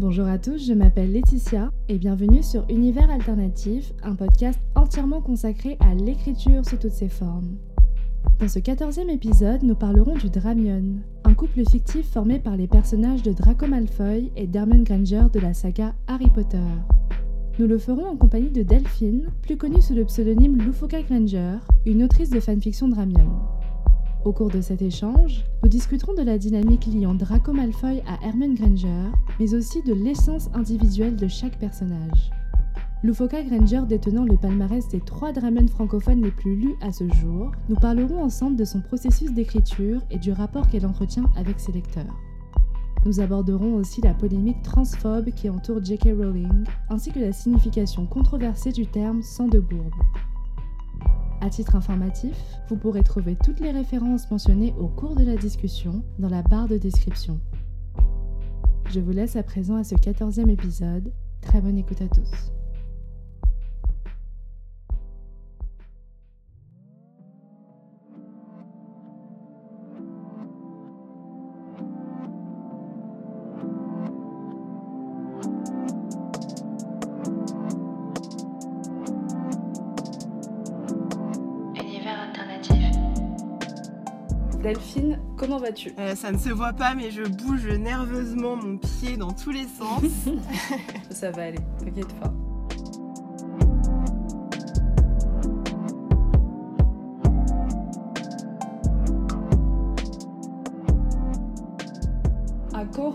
Bonjour à tous, je m'appelle Laetitia et bienvenue sur Univers Alternatif, un podcast entièrement consacré à l'écriture sous toutes ses formes. Dans ce quatorzième épisode, nous parlerons du Dramion, un couple fictif formé par les personnages de Draco Malfoy et d'Hermione Granger de la saga Harry Potter. Nous le ferons en compagnie de Delphine, plus connue sous le pseudonyme Lufoka Granger, une autrice de fanfiction Dramion. Au cours de cet échange, nous discuterons de la dynamique liant Draco Malfoy à Hermione Granger, mais aussi de l'essence individuelle de chaque personnage. Lufoka Granger détenant le palmarès des trois Dramion francophones les plus lus à ce jour, nous parlerons ensemble de son processus d'écriture et du rapport qu'elle entretient avec ses lecteurs. Nous aborderons aussi la polémique transphobe qui entoure J.K. Rowling, ainsi que la signification controversée du terme sang de bourbe. À titre informatif, vous pourrez trouver toutes les références mentionnées au cours de la discussion dans la barre de description. Je vous laisse à présent à ce quatorzième épisode. Très bonne écoute à tous. Delphine, comment vas-tu euh, Ça ne se voit pas, mais je bouge nerveusement mon pied dans tous les sens. Ça va aller, t'inquiète pas.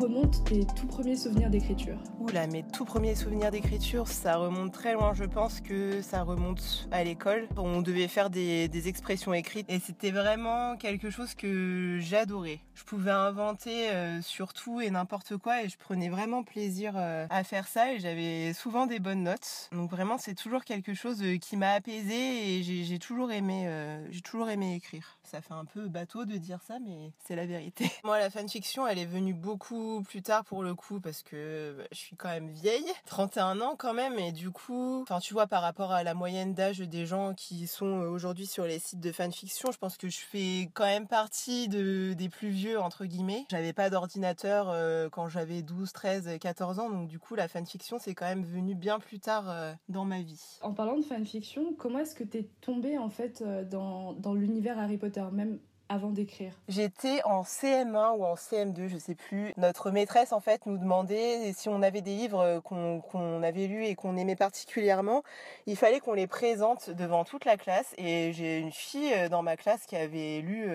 Remontent tes tout premiers souvenirs d'écriture Oula, mes tout premiers souvenirs d'écriture, ça remonte très loin. Je pense que ça remonte à l'école. On devait faire des, expressions écrites et c'était vraiment quelque chose que j'adorais. Je pouvais inventer euh, sur tout et n'importe quoi et je prenais vraiment plaisir euh, à faire ça et j'avais souvent des bonnes notes. Donc vraiment, c'est toujours quelque chose euh, qui m'a apaisé et j'ai toujours aimé, j'ai toujours aimé écrire. Ça fait un peu bateau de dire ça, mais c'est la vérité. Moi, la fanfiction, elle est venue beaucoup plus tard pour le coup parce que bah, je suis quand même vieille, 31 ans quand même, et du coup, enfin tu vois par rapport à la moyenne d'âge des gens qui sont aujourd'hui sur les sites de fanfiction, je pense que je fais quand même partie de, des plus vieux entre guillemets. J'avais pas d'ordinateur euh, quand j'avais 12, 13, 14 ans, donc du coup la fanfiction c'est quand même venu bien plus tard euh, dans ma vie. En parlant de fanfiction, comment est-ce que t'es tombée en fait euh, dans, dans l'univers Harry Potter, même avant d'écrire J'étais en CM1 ou en CM2, je sais plus. Notre maîtresse en fait nous demandait si on avait des livres qu'on avait lus et qu'on aimait particulièrement, il fallait qu'on les présente devant toute la classe. Et j'ai une fille dans ma classe qui avait lu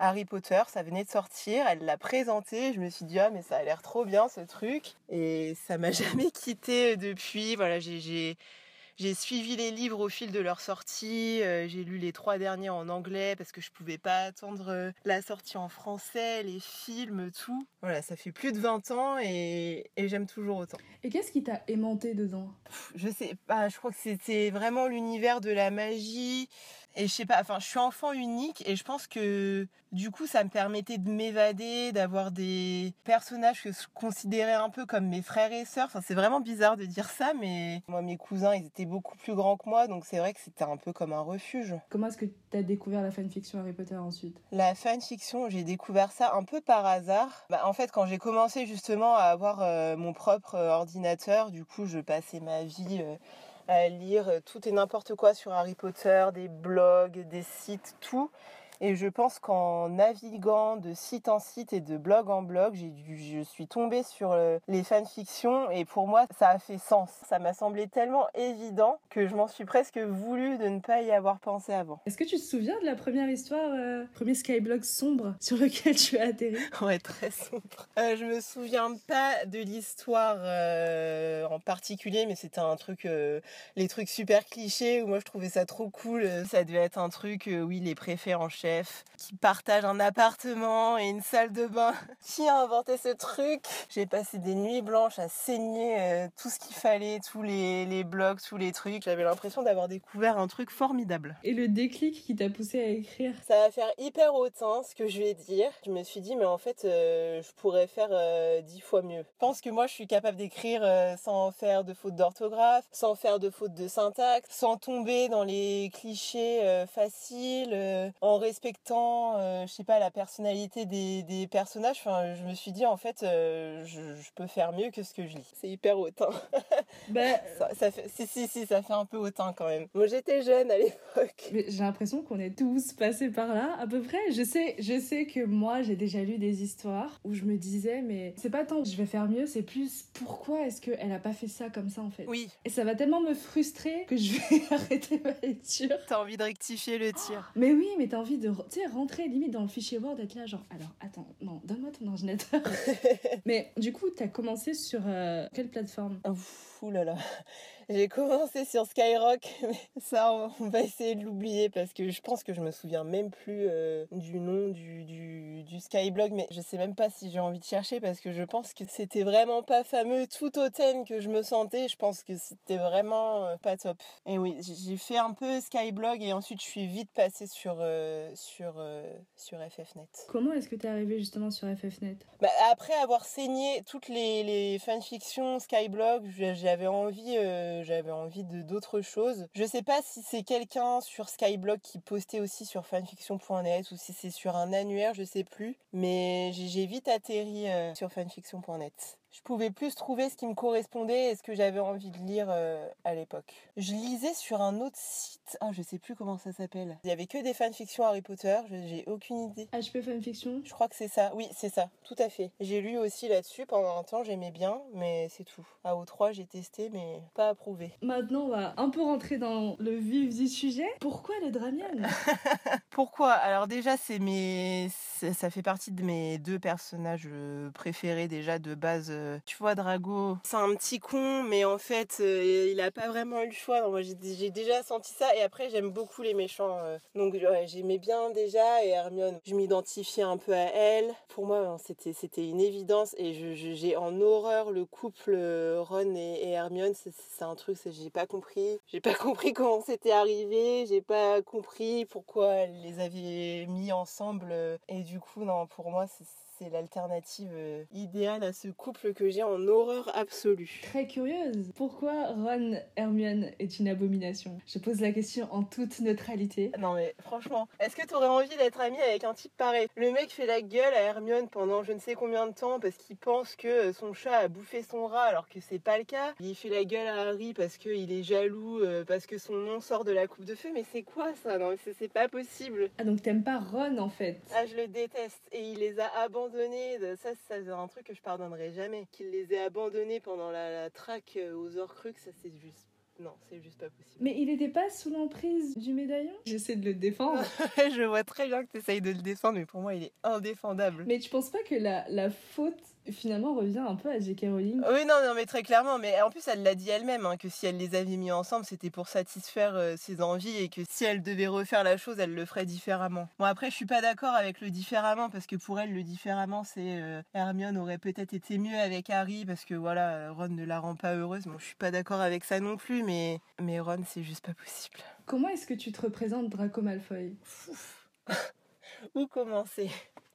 Harry Potter, ça venait de sortir, elle l'a présenté, je me suis dit ah mais ça a l'air trop bien ce truc et ça m'a jamais quitté depuis. Voilà, j'ai j'ai suivi les livres au fil de leur sortie. Euh, j'ai lu les trois derniers en anglais parce que je pouvais pas attendre euh, la sortie en français, les films, tout. Voilà, ça fait plus de 20 ans et, et j'aime toujours autant. Et qu'est-ce qui t'a aimanté dedans? Je sais pas, je crois que c'était vraiment l'univers de la magie. Et je sais pas, enfin, je suis enfant unique et je pense que du coup, ça me permettait de m'évader, d'avoir des personnages que je considérais un peu comme mes frères et sœurs. Enfin, c'est vraiment bizarre de dire ça, mais moi, mes cousins, ils étaient beaucoup plus grands que moi, donc c'est vrai que c'était un peu comme un refuge. Comment est-ce que tu as découvert la fanfiction Harry Potter ensuite? La fanfiction, j'ai découvert ça un peu par hasard. Bah, en fait, quand j'ai commencé justement à avoir euh, mon propre euh, ordinateur, du coup, je passais ma vie. Euh, à lire tout et n'importe quoi sur Harry Potter, des blogs, des sites, tout. Et je pense qu'en naviguant de site en site et de blog en blog, j'ai je suis tombée sur euh, les fanfictions et pour moi, ça a fait sens. Ça m'a semblé tellement évident que je m'en suis presque voulu de ne pas y avoir pensé avant. Est-ce que tu te souviens de la première histoire, euh, premier skyblog sombre sur lequel tu as atterri? Ouais, très sombre. Euh, je me souviens pas de l'histoire euh, en particulier, mais c'était un truc, les trucs super clichés où moi je trouvais ça trop cool. Ça devait être un truc, oui, les préfets en chef qui partage un appartement et une salle de bain. Qui a inventé ce truc J'ai passé des nuits blanches à saigner euh, tout ce qu'il fallait, tous les, les blogs, tous les trucs. J'avais l'impression d'avoir découvert un truc formidable. Et le déclic qui t'a poussé à écrire? Ça va faire hyper autant ce que je vais dire. Je me suis dit, mais en fait, euh, je pourrais faire euh, dix fois mieux. Je pense que moi, je suis capable d'écrire sans faire de fautes d'orthographe, sans faire de fautes de syntaxe, sans tomber dans les clichés faciles, en respectant respectant, euh, je sais pas, la personnalité des, des personnages, enfin, je me suis dit en fait, euh, je, je peux faire mieux que ce que je lis. C'est hyper hautain. Bah, ça, ça fait, si, si, si, ça fait un peu hautain quand même. Moi, j'étais jeune à l'époque. mais j'ai l'impression qu'on est tous passés par là, à peu près. Je sais, je sais que moi, j'ai déjà lu des histoires où je me disais, mais c'est pas tant que je vais faire mieux, c'est plus pourquoi est-ce qu'elle a pas fait ça comme ça en fait? Oui, Et ça va tellement me frustrer que je vais arrêter ma lecture. t'as envie de rectifier le tir. Mais oui, mais t'as envie de tu sais, rentrer limite dans le fichier Word, d'être là, genre, alors attends, non, donne-moi ton ordinateur. mais du coup, t'as commencé sur euh, quelle plateforme? Ouh là là. J'ai commencé sur Skyrock, mais ça, on va essayer de l'oublier parce que je pense que je me souviens même plus euh, du nom du, du, du Skyblog, mais je sais même pas si j'ai envie de chercher parce que je pense que c'était vraiment pas fameux tout hautaine que je me sentais. Je pense que c'était vraiment euh, pas top. Et oui, j'ai fait un peu Skyblog et ensuite je suis vite passée sur, euh, sur, sur FFnet. Comment est-ce que t'es arrivé justement sur FFnet Bah, après avoir saigné toutes les, les fanfictions Skyblog, je- j'avais envie, euh, envie d'autres choses. Je sais pas si c'est quelqu'un sur Skyblog qui postait aussi sur fanfiction.net ou si c'est sur un annuaire, je sais plus. Mais j'ai j'ai vite atterri euh, sur fanfiction.net. Je pouvais plus trouver ce qui me correspondait et ce que j'avais envie de lire euh, à l'époque. Je lisais sur un autre site, ah je sais plus comment ça s'appelle. Il y avait que des fanfictions Harry Potter, j'ai aucune idée. HP Fanfiction? Je crois que c'est ça. Oui, c'est ça. Tout à fait. J'ai lu aussi là-dessus pendant un temps, j'aimais bien, mais c'est tout. AO3, j'ai testé, mais pas approuvé. Maintenant, on va un peu rentrer dans le vif du sujet. Pourquoi le Dramion Pourquoi? Alors déjà, c'est mes, ça fait partie de mes deux personnages euh, préférés déjà de base. Euh, Tu vois, Drago, c'est un petit con, mais en fait, euh, il a pas vraiment eu le choix. Moi, j'ai déjà senti ça. Et après, j'aime beaucoup les méchants. euh. Donc, j'aimais bien déjà. Et Hermione, je m'identifiais un peu à elle. Pour moi, hein, c'était c'était une évidence. Et j'ai en horreur le couple Ron et, Hermione. C'est un truc, j'ai pas compris. J'ai pas compris comment c'était arrivé. J'ai pas compris pourquoi elle les avait mis ensemble. Et du coup, non, pour moi, c'est c'est l'alternative euh, idéale à ce couple que j'ai en horreur absolue. Très curieuse. Pourquoi Ron Hermione est une abomination? Je pose la question en toute neutralité. Non mais franchement, est-ce que t'aurais envie d'être ami avec un type pareil? Le mec fait la gueule à Hermione pendant je ne sais combien de temps parce qu'il pense que son chat a bouffé son rat alors que c'est pas le cas. Il fait la gueule à Harry parce qu'il est jaloux, euh, parce que son nom sort de la coupe de feu. Mais c'est quoi ça? Non c'est pas possible. Ah donc t'aimes pas Ron en fait? Ah, je le déteste. Et il les a abandonnés. De... Ça, ça c'est un truc que je pardonnerai jamais. Qu'il les ait abandonnés pendant la, la traque euh, aux Horcruxes, ça c'est juste. Non, c'est juste pas possible. Mais il était pas sous l'emprise du médaillon? J'essaie de le défendre. je vois très bien que t'essayes de le défendre, mais pour moi, il est indéfendable. Mais tu penses pas que la, la faute finalement revient un peu à J.K. Rowling Oui, non, non, mais très clairement. Mais en plus, elle l'a dit elle-même, hein, que si elle les avait mis ensemble, c'était pour satisfaire euh, ses envies et que si elle devait refaire la chose, elle le ferait différemment. Bon, après, je suis pas d'accord avec le différemment parce que pour elle, le différemment, c'est euh, Hermione aurait peut-être été mieux avec Harry parce que voilà, Ron ne la rend pas heureuse. Bon, je suis pas d'accord avec ça non plus, mais, mais Ron, c'est juste pas possible. Comment est-ce que tu te représentes Draco Malfoy? Où commencer?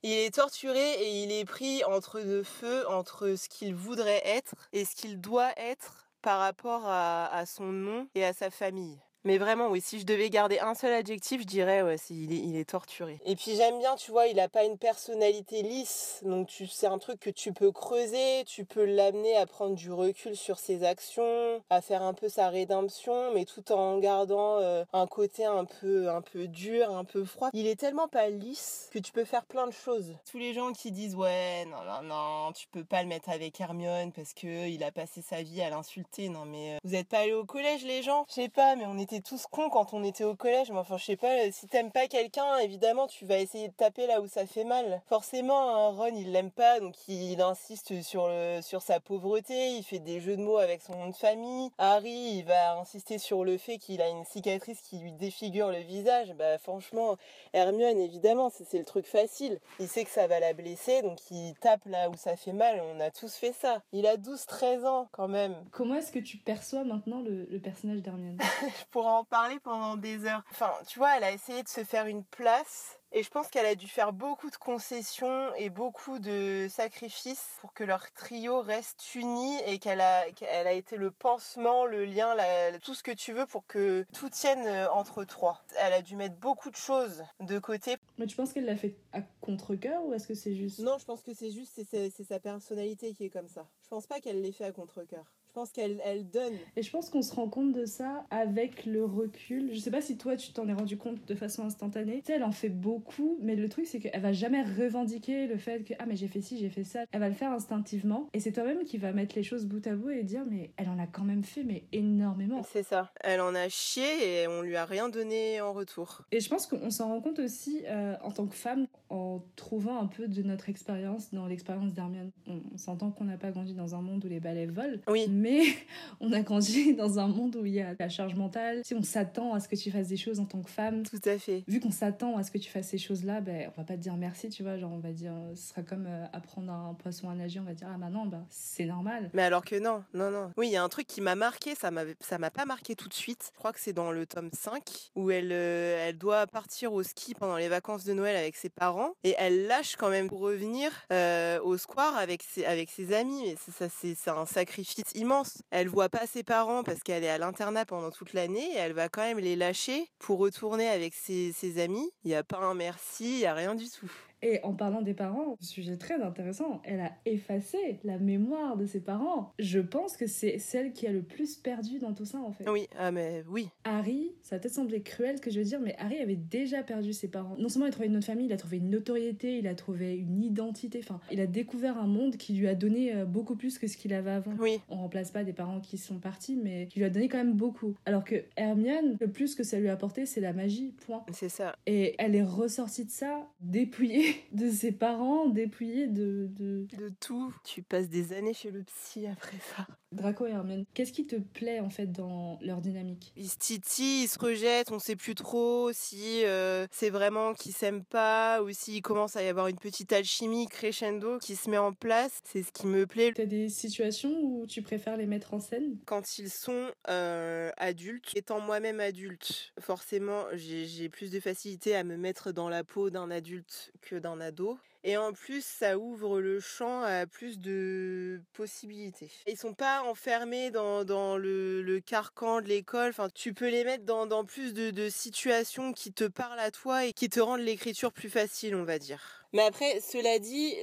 Il est torturé et il est pris entre deux feux, entre ce qu'il voudrait être et ce qu'il doit être par rapport à, son nom et à sa famille. Mais vraiment, oui, si je devais garder un seul adjectif, je dirais, ouais, c'est- il, est, il est torturé. Et puis j'aime bien, tu vois, il a pas une personnalité lisse, donc tu, c'est un truc que tu peux creuser, tu peux l'amener à prendre du recul sur ses actions, à faire un peu sa rédemption, mais tout en gardant euh, un côté un peu, un peu dur, un peu froid. Il est tellement pas lisse que tu peux faire plein de choses. Tous les gens qui disent, ouais, non, non, non, tu peux pas le mettre avec Hermione parce que il a passé sa vie à l'insulter. Non, mais euh, vous êtes pas allés au collège, les gens? Je sais pas, mais on était tous cons quand on était au collège. Mais enfin, je sais pas, si t'aimes pas quelqu'un, évidemment, tu vas essayer de taper là où ça fait mal. Forcément, hein, Ron, il l'aime pas, donc il insiste sur le, sur sa pauvreté, il fait des jeux de mots avec son nom de famille. Harry, il va insister sur le fait qu'il a une cicatrice qui lui défigure le visage. Bah, franchement, Hermione, évidemment, c'est c'est le truc facile. Il sait que ça va la blesser, donc il tape là où ça fait mal. On a tous fait ça. Il a 12-13 ans, quand même. Comment est-ce que tu perçois maintenant le, le personnage d'Hermione? Je pourrais en parler pendant des heures. Enfin, tu vois, elle a essayé de se faire une place Et je pense qu'elle a dû faire beaucoup de concessions et beaucoup de sacrifices pour que leur trio reste uni et qu'elle a, qu'elle a été le pansement, le lien, tout ce que tu veux pour que tout tienne euh, entre trois. Elle a dû mettre beaucoup de choses de côté. Mais tu penses qu'elle l'a fait à contre-coeur ou est-ce que c'est juste Non, je pense que c'est juste, c'est, c'est sa personnalité qui est comme ça. Je pense pas qu'elle l'ait fait à contre-coeur. Je pense qu'elle elle donne. Et je pense qu'on se rend compte de ça avec le recul. Je sais pas si toi tu t'en es rendu compte de façon instantanée. Tu sais, elle en fait beaucoup, mais le truc c'est qu'elle va jamais revendiquer le fait que ah mais j'ai fait ci, j'ai fait ça. Elle va le faire instinctivement et c'est toi-même qui va mettre les choses bout à bout et dire mais elle en a quand même fait mais énormément. C'est ça. Elle en a chié et on lui a rien donné en retour. Et je pense qu'on s'en rend compte aussi euh, en tant que femme en trouvant un peu de notre expérience dans l'expérience d'Hermione. On, s'entend qu'on n'a pas grandi dans un monde où les balais volent. Oui mais on a grandi dans un monde où il y a la charge mentale. Si on s'attend à ce que tu fasses des choses en tant que femme, tout à fait. Vu qu'on s'attend à ce que tu fasses ces choses-là, ben on va pas te dire merci, tu vois. Genre on va dire, ce sera comme euh, apprendre un poisson à nager. On va dire ah maintenant, bah, c'est normal. Mais alors que non, non, non. Oui, il y a un truc qui m'a marqué. Ça m'a, ça m'a pas marqué tout de suite. Je crois que c'est dans le tome 5 où elle, euh, elle doit partir au ski pendant les vacances de Noël avec ses parents et elle lâche quand même pour revenir euh, au square avec ses, avec ses amis. Mais ça, c'est, c'est un sacrifice immense elle voit pas ses parents parce qu'elle est à l'internat pendant toute l'année et elle va quand même les lâcher pour retourner avec ses, ses amis. Il n'y a pas un merci, il n'y a rien du tout. Et en parlant des parents, sujet très intéressant, elle a effacé la mémoire de ses parents. Je pense que c'est celle qui a le plus perdu dans tout ça en fait. Oui, ah mais oui. Harry, ça a peut-être semblé cruel ce que je veux dire, mais Harry avait déjà perdu ses parents. Non seulement il a trouvé une autre famille, il a trouvé une notoriété, il a trouvé une identité, enfin, il a découvert un monde qui lui a donné euh, beaucoup plus que ce qu'il avait avant. Oui. On remplace pas des parents qui sont partis, mais qui lui a donné quand même beaucoup. Alors que Hermione, le plus que ça lui a apporté, c'est la magie, point. C'est ça. Et elle est ressortie de ça dépouillée de ses parents, dépouillés de, de... De tout. Tu passes des années chez le psy après ça. Draco et Hermione, qu'est-ce qui te plaît en fait dans leur dynamique? Ils se titillent, ils se rejettent, on sait plus trop si euh, c'est vraiment qu'ils s'aiment pas ou s'il commence à y avoir une petite alchimie crescendo qui se met en place. C'est ce qui me plaît. T'as des situations où tu préfères les mettre en scène? Quand ils sont euh, adultes, étant moi-même adulte, forcément j'ai plus de facilité à me mettre dans la peau d'un adulte que d'un ado. Et en plus, ça ouvre le champ à plus de possibilités. Ils sont pas enfermés dans, dans le, carcan de l'école. Enfin, tu peux les mettre dans, dans plus de, de situations qui te parlent à toi et qui te rendent l'écriture plus facile, on va dire. Mais après, cela dit,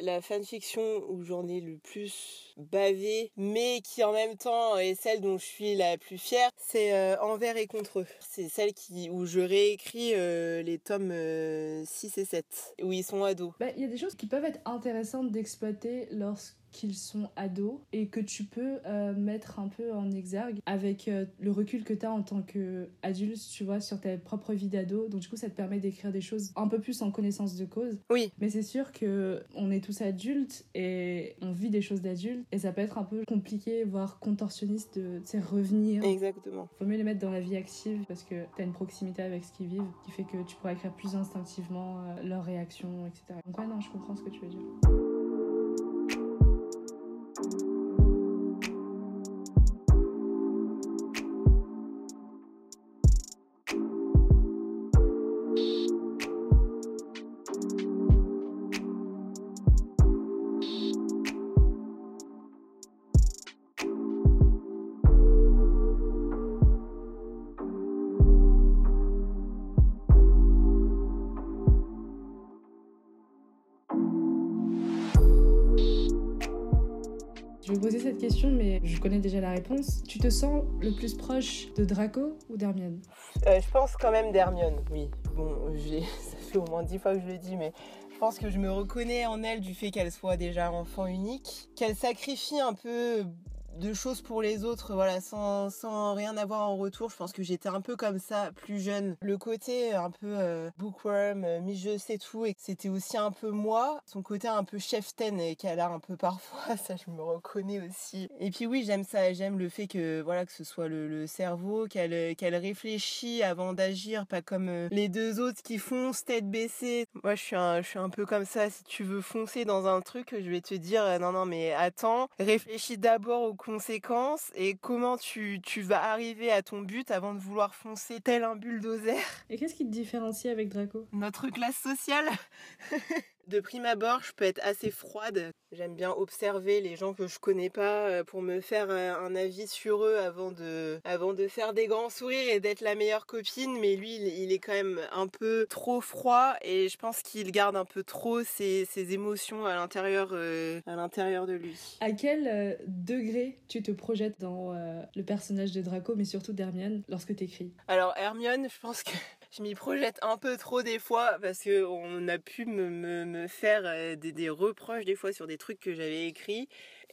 la, fanfiction où j'en ai le plus bavé, mais qui en même temps est celle dont je suis la plus fière, c'est euh, Envers et contre eux. C'est celle qui où je réécris euh, les tomes 6 euh, et 7, où ils sont ados. Bah, il y a des choses qui peuvent être intéressantes d'exploiter lorsque qu'ils sont ados et que tu peux euh, mettre un peu en exergue avec euh, le recul que tu as en tant qu'adulte, tu vois, sur ta propre vie d'ado. Donc du coup, ça te permet d'écrire des choses un peu plus en connaissance de cause. Oui. Mais c'est sûr que on est tous adultes et on vit des choses d'adultes et ça peut être un peu compliqué, voire contorsionniste de, revenir. Exactement. Faut mieux les mettre dans la vie active parce que tu as une proximité avec ce qu'ils vivent qui fait que tu pourras écrire plus instinctivement euh, leurs réactions, etc. Donc ouais, non, je comprends ce que tu veux dire. Tu te sens le plus proche de Draco ou d'Hermione euh, Je pense quand même d'Hermione, oui. Bon, ça fait au moins dix fois que je le dis, mais je pense que je me reconnais en elle du fait qu'elle soit déjà enfant unique, qu'elle sacrifie un peu de choses pour les autres, voilà, sans, sans rien avoir en retour. Je pense que j'étais un peu comme ça, plus jeune. Le côté un peu euh, bookworm, euh, mi-je sais tout, et c'était aussi un peu moi. Son côté un peu chef-ten et qu'elle a un peu parfois, ça je me reconnais aussi. Et puis oui, j'aime ça, j'aime le fait que voilà que ce soit le, le cerveau, qu'elle qu'elle réfléchit avant d'agir, pas comme euh, les deux autres qui foncent tête baissée. Moi, je suis je suis un peu comme ça. Si tu veux foncer dans un truc, je vais te dire non non mais attends, réfléchis d'abord au conséquences et comment tu, tu vas arriver à ton but avant de vouloir foncer tel un bulldozer? Et qu'est-ce qui te différencie avec Draco? Notre classe sociale De prime abord, je peux être assez froide. J'aime bien observer les gens que je connais pas euh, pour me faire euh, un avis sur eux avant de, avant de faire des grands sourires et d'être la meilleure copine. Mais lui, il est quand même un peu trop froid et je pense qu'il garde un peu trop ses, ses émotions à l'intérieur, euh, à l'intérieur de lui. À quel degré tu te projettes dans le personnage de Draco, mais surtout d'Hermione, lorsque tu écris Alors Hermione, je pense que je m'y projette un peu trop des fois parce que on a pu me, faire euh, des, des, reproches des fois sur des trucs que j'avais écrits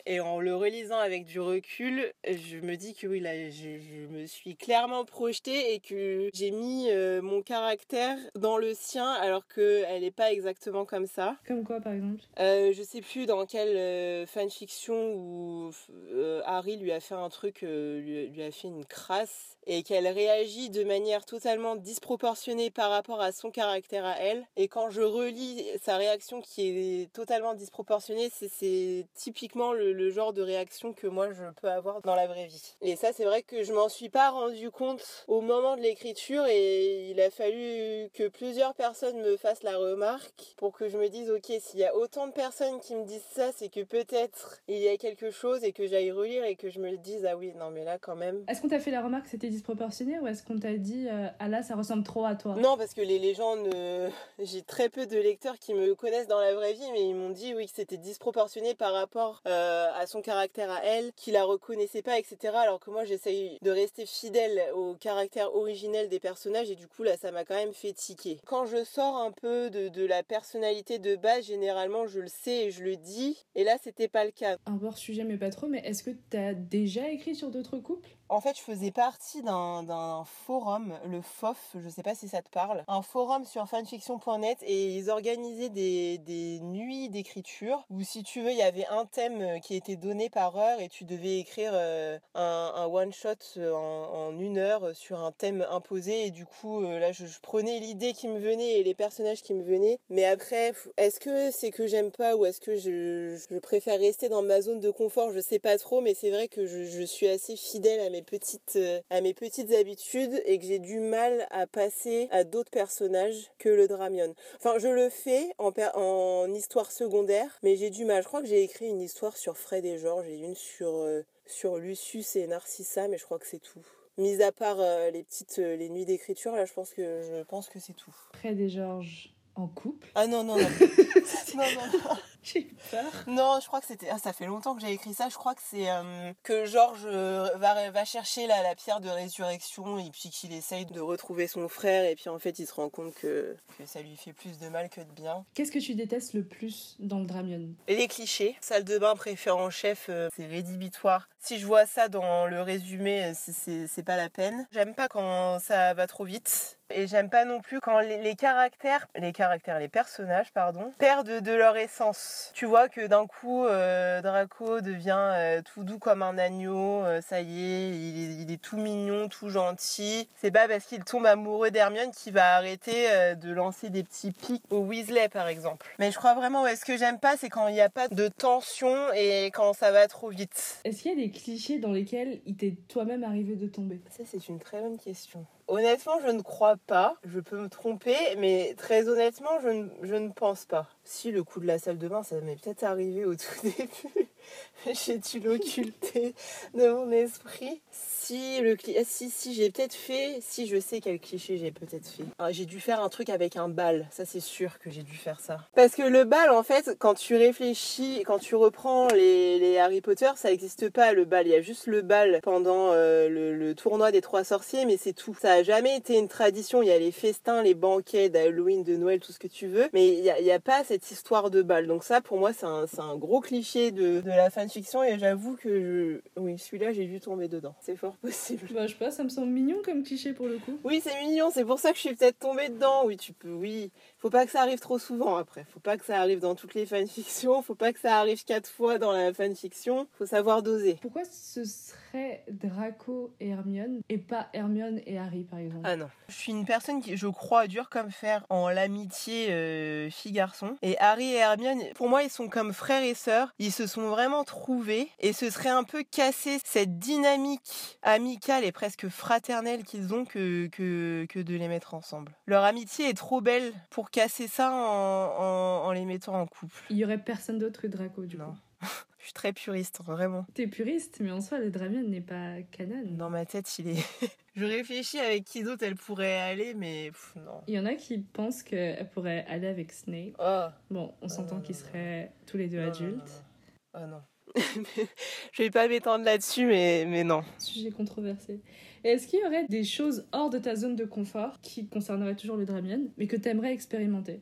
et en le relisant avec du recul, je me dis que oui, là, je, me suis clairement projetée et que j'ai mis euh, mon caractère dans le sien alors qu'elle n'est pas exactement comme ça. Comme quoi, par exemple? Euh, Je sais plus dans quelle euh, fanfiction où euh, Harry lui a fait un truc, lui, lui, a fait une crasse et qu'elle réagit de manière totalement disproportionnée par rapport à son caractère à elle. Et quand je relis sa réaction qui est totalement disproportionnée, c'est typiquement le le genre de réaction que moi je peux avoir dans la vraie vie. Et ça, c'est vrai que je m'en suis pas rendu compte au moment de l'écriture et il a fallu que plusieurs personnes me fassent la remarque pour que je me dise, ok, s'il y a autant de personnes qui me disent ça, c'est que peut-être il y a quelque chose et que j'aille relire et que je me le dise, ah oui, non, mais là quand même. Est-ce qu'on t'a fait la remarque que c'était disproportionné ou est-ce qu'on t'a dit, euh, ah là, ça ressemble trop à toi? Non, parce que les, les gens ne. J'ai très peu de lecteurs qui me connaissent dans la vraie vie, mais ils m'ont dit, oui, que c'était disproportionné par rapport euh, à son caractère à elle, qui la reconnaissait pas, etc. Alors que moi j'essaye de rester fidèle au caractère originel des personnages et du coup là ça m'a quand même fait tiquer. Quand je sors un peu de, de la personnalité de base, généralement je le sais et je le dis. Et là c'était pas le cas. Un bord sujet mais pas trop, mais est-ce que tu as déjà écrit sur d'autres couples? En fait, je faisais partie d'un forum, le FOF, je sais pas si ça te parle, un forum sur fanfiction.net et ils organisaient des, des nuits d'écriture où, si tu veux, il y avait un thème qui était donné par heure et tu devais écrire euh, un, one-shot en, en, une heure sur un thème imposé. Et du coup, euh, là, je, prenais l'idée qui me venait et les personnages qui me venaient. Mais après, est-ce que c'est que j'aime pas ou est-ce que je, préfère rester dans ma zone de confort? Je sais pas trop, mais c'est vrai que je suis assez fidèle à mes petites, euh, à mes petites habitudes et que j'ai du mal à passer à d'autres personnages que le Dramion. Enfin, je le fais en, en histoire secondaire, mais j'ai du mal. Je crois que j'ai écrit une histoire sur Fred et Georges et une sur, euh, sur Lucius et Narcissa, mais je crois que c'est tout. Mis à part euh, les petites les nuits d'écriture, là, je pense que je pense que c'est tout. Fred et Georges en couple Ah non, non, non. non, non, non. J'ai peur. Non, je crois que c'était. Ah, ça fait longtemps que j'ai écrit ça. Je crois que c'est euh, que Georges euh, va, va chercher la, la pierre de résurrection et puis qu'il essaye de retrouver son frère. Et puis en fait, il se rend compte que, que ça lui fait plus de mal que de bien. Qu'est-ce que tu détestes le plus dans le Dramion? Les clichés. Salle de bain préférée en chef, euh, c'est rédhibitoire. Si je vois ça dans le résumé, c'est pas la peine. J'aime pas quand ça va trop vite. Et j'aime pas non plus quand les, les, caractères, les caractères, les personnages, pardon, perdent de leur essence. Tu vois que d'un coup, euh, Draco devient euh, tout doux comme un agneau. Euh, ça y est il, est, il est tout mignon, tout gentil. C'est pas parce qu'il tombe amoureux d'Hermione qu'il va arrêter euh, de lancer des petits pics au Weasley, par exemple. Mais je crois vraiment, ouais, ce que j'aime pas, c'est quand il n'y a pas de tension et quand ça va trop vite. Est-ce qu'il y a des clichés dans lesquels il t'est toi-même arrivé de tomber? Ça, c'est une très bonne question. Honnêtement, je ne crois pas. Je peux me tromper, mais très honnêtement, je ne, pense pas. Si le coup de la salle de bain, ça m'est peut-être arrivé au tout début. J'ai dû l'occulter de mon esprit. Si le ah, si si j'ai peut-être fait si je sais quel cliché j'ai peut-être fait. Ah, j'ai dû faire un truc avec un bal. Ça c'est sûr que j'ai dû faire ça. Parce que le bal en fait quand tu réfléchis quand tu reprends les, les Harry Potter ça n'existe pas le bal. Il y a juste le bal pendant euh, le, le, tournoi des trois sorciers mais c'est tout. Ça a jamais été une tradition. Il y a les festins les banquets d'Halloween de Noël tout ce que tu veux. Mais il y a, a, pas cette histoire de bal donc ça pour moi c'est un, un gros cliché de, de la fanfiction et j'avoue que je... oui celui-là j'ai dû tomber dedans c'est fort possible. Bah, je sais pas, ça me semble mignon comme cliché pour le coup. Oui, c'est mignon, c'est pour ça que je suis peut-être tombée dedans. Oui, tu peux, oui. Faut pas que ça arrive trop souvent après. Faut pas que ça arrive dans toutes les fanfictions. Faut pas que ça arrive quatre fois dans la fanfiction. Faut savoir doser. Pourquoi ce serait Draco et Hermione et pas Hermione et Harry par exemple Ah non. Je suis une personne qui, je crois, dur comme fer en l'amitié euh, fille-garçon. Et Harry et Hermione, pour moi, ils sont comme frères et sœurs. Ils se sont vraiment trouvés et ce serait un peu casser cette dynamique amicale et presque fraternelle qu'ils ont que, que, que, de les mettre ensemble. Leur amitié est trop belle pour casser ça en, en, les mettant en couple. Il y aurait personne d'autre que Draco, du coup. Je suis très puriste, vraiment. T'es puriste, mais en soi, le Dramion n'est pas canon. Dans ma tête, il est. je réfléchis avec qui d'autre elle pourrait aller, mais non. Il y en a qui pensent qu'elle pourrait aller avec Snape. Oh. Bon, on s'entend qu'ils seraient tous les deux adultes. Ah non. je vais pas m'étendre là-dessus, mais, mais non. Sujet controversé. Est-ce qu'il y aurait des choses hors de ta zone de confort qui concerneraient toujours le Dramion, mais que t'aimerais expérimenter?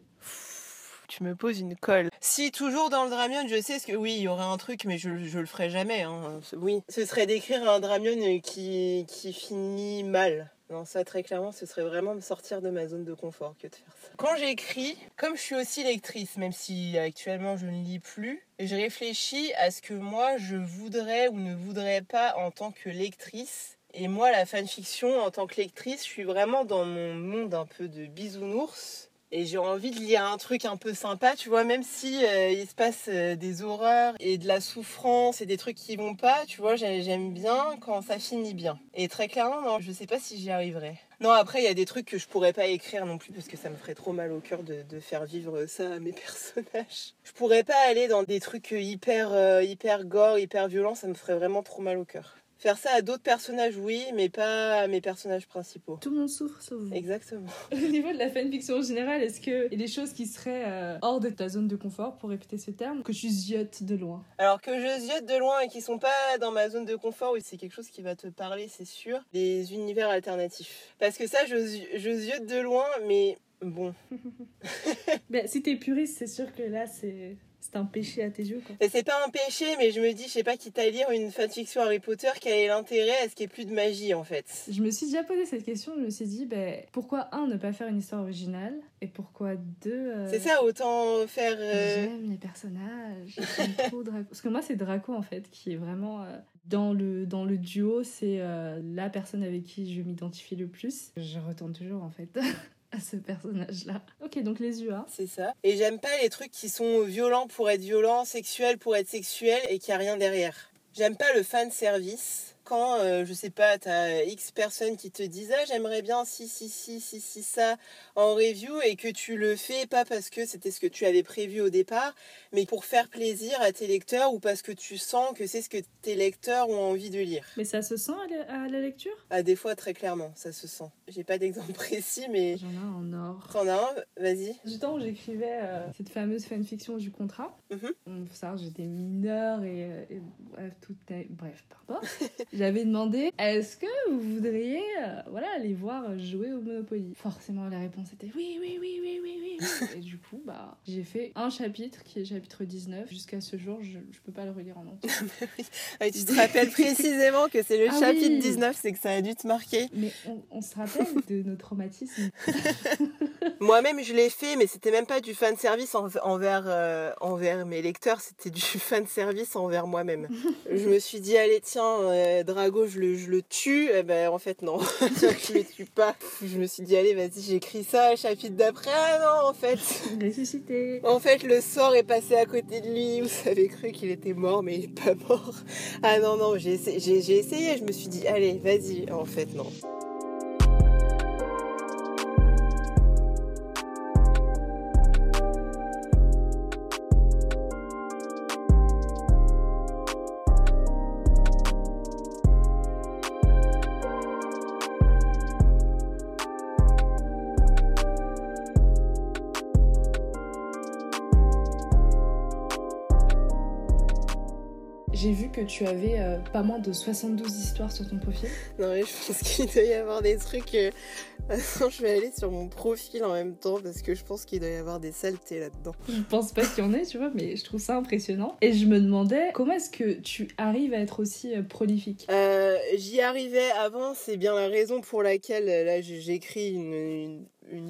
Tu me poses une colle. Si toujours dans le Dramion, je sais ce que oui, il y aurait un truc, mais je, je le ferai jamais. Hein. Oui, ce serait d'écrire un Dramion qui, qui finit mal. Non, ça très clairement, ce serait vraiment me sortir de ma zone de confort que de faire ça. Quand j'écris, comme je suis aussi lectrice, même si actuellement je ne lis plus, je réfléchis à ce que moi je voudrais ou ne voudrais pas en tant que lectrice. Et moi, la fanfiction, en tant que lectrice, je suis vraiment dans mon monde un peu de bisounours et j'ai envie de lire un truc un peu sympa, tu vois, même si euh, il se passe euh, des horreurs et de la souffrance et des trucs qui vont pas, tu vois, j'aime bien quand ça finit bien. Et très clairement, non, je sais pas si j'y arriverai. Non, après, il y a des trucs que je pourrais pas écrire non plus parce que ça me ferait trop mal au cœur de, faire vivre ça à mes personnages. Je pourrais pas aller dans des trucs hyper, euh, hyper gore, hyper violents, ça me ferait vraiment trop mal au cœur. Faire ça à d'autres personnages, oui, mais pas à mes personnages principaux. Tout le monde souffre sauf vous. Exactement. Au niveau de la fanfiction en général, est-ce qu'il y a des choses qui seraient euh, hors de ta zone de confort, pour répéter ce terme, que tu ziotes de loin? Alors que je ziote de loin et qui sont pas dans ma zone de confort, oui, c'est quelque chose qui va te parler, c'est sûr. Les univers alternatifs. Parce que ça, je, je ziote de loin, mais bon. ben, si t'es puriste, c'est sûr que là, c'est c'est un péché à tes yeux, quoi. C'est pas un péché, mais je me dis, je sais pas, quitte à lire une fanfiction Harry Potter, quel est l'intérêt à ce qu'il n'y ait plus de magie, en fait Je me suis déjà posé cette question, je me suis dit, ben, pourquoi, un, ne pas faire une histoire originale Et pourquoi, deux... Euh, c'est ça, autant faire... Euh, j'aime les personnages, j'aime trop Draco. Parce que moi, c'est Draco, en fait, qui est vraiment... Euh, dans le, dans le duo, c'est la personne avec qui je m'identifie le plus. Je retourne toujours, en fait. à ce personnage-là. Ok, donc les UA. C'est ça. Et j'aime pas les trucs qui sont violents pour être violents, sexuels pour être sexuels et qui a rien derrière. J'aime pas le fan service quand, euh, je sais pas, t'as X personnes qui te disent Ah, j'aimerais bien si, si, si, si, si, ça en review et que tu le fais pas parce que c'était ce que tu avais prévu au départ, mais pour faire plaisir à tes lecteurs ou parce que tu sens que c'est ce que tes lecteurs ont envie de lire. Mais ça se sent à la, lecture? Ah, des fois, très clairement, ça se sent. J'ai pas d'exemple précis, mais. J'en ai un en or. T'en as un? Vas-y. Du temps où j'écrivais euh, cette fameuse fanfiction du contrat, mm ça, j'étais mineure et, euh, et bref, tout. Bref, pardon. J'avais demandé est-ce que vous voudriez euh, voilà, aller voir jouer au Monopoly? Forcément, la réponse était oui, oui, oui, oui, oui, oui. et du coup, bah, j'ai fait un chapitre qui est chapitre 19. Jusqu'à ce jour, je, je peux pas le relire en entier. oui. tu te rappelles précisément que c'est le ah chapitre 19, c'est que ça a dû te marquer. Mais on, se rappelle de nos traumatismes. Moi-même, je l'ai fait, mais c'était même pas du fan service envers, euh, envers mes lecteurs, c'était du fan service envers moi-même. je me suis dit, allez, tiens, euh, Drago, je le, je le tue. Eh ben, en fait, non, je le tue pas. Je me suis dit, allez, vas-y, j'écris ça, chapitre d'après. Ah non, en fait. Ressuscité. En fait, le sort est passé à côté de lui. Vous avez cru qu'il était mort, mais il est pas mort. Ah non, non, j'ai essayé, j'ai essayé. Je me suis dit, allez, vas-y. En fait, non. J'ai vu que tu avais euh, pas moins de 72 histoires sur ton profil. Non, mais je pense qu'il doit y avoir des trucs. Euh, je vais aller sur mon profil en même temps parce que je pense qu'il doit y avoir des saletés là-dedans. Je pense pas qu'il y en ait, tu vois, mais je trouve ça impressionnant. Et je me demandais comment est-ce que tu arrives à être aussi euh, prolifique? J'y arrivais avant, c'est bien la raison pour laquelle là j'écris une une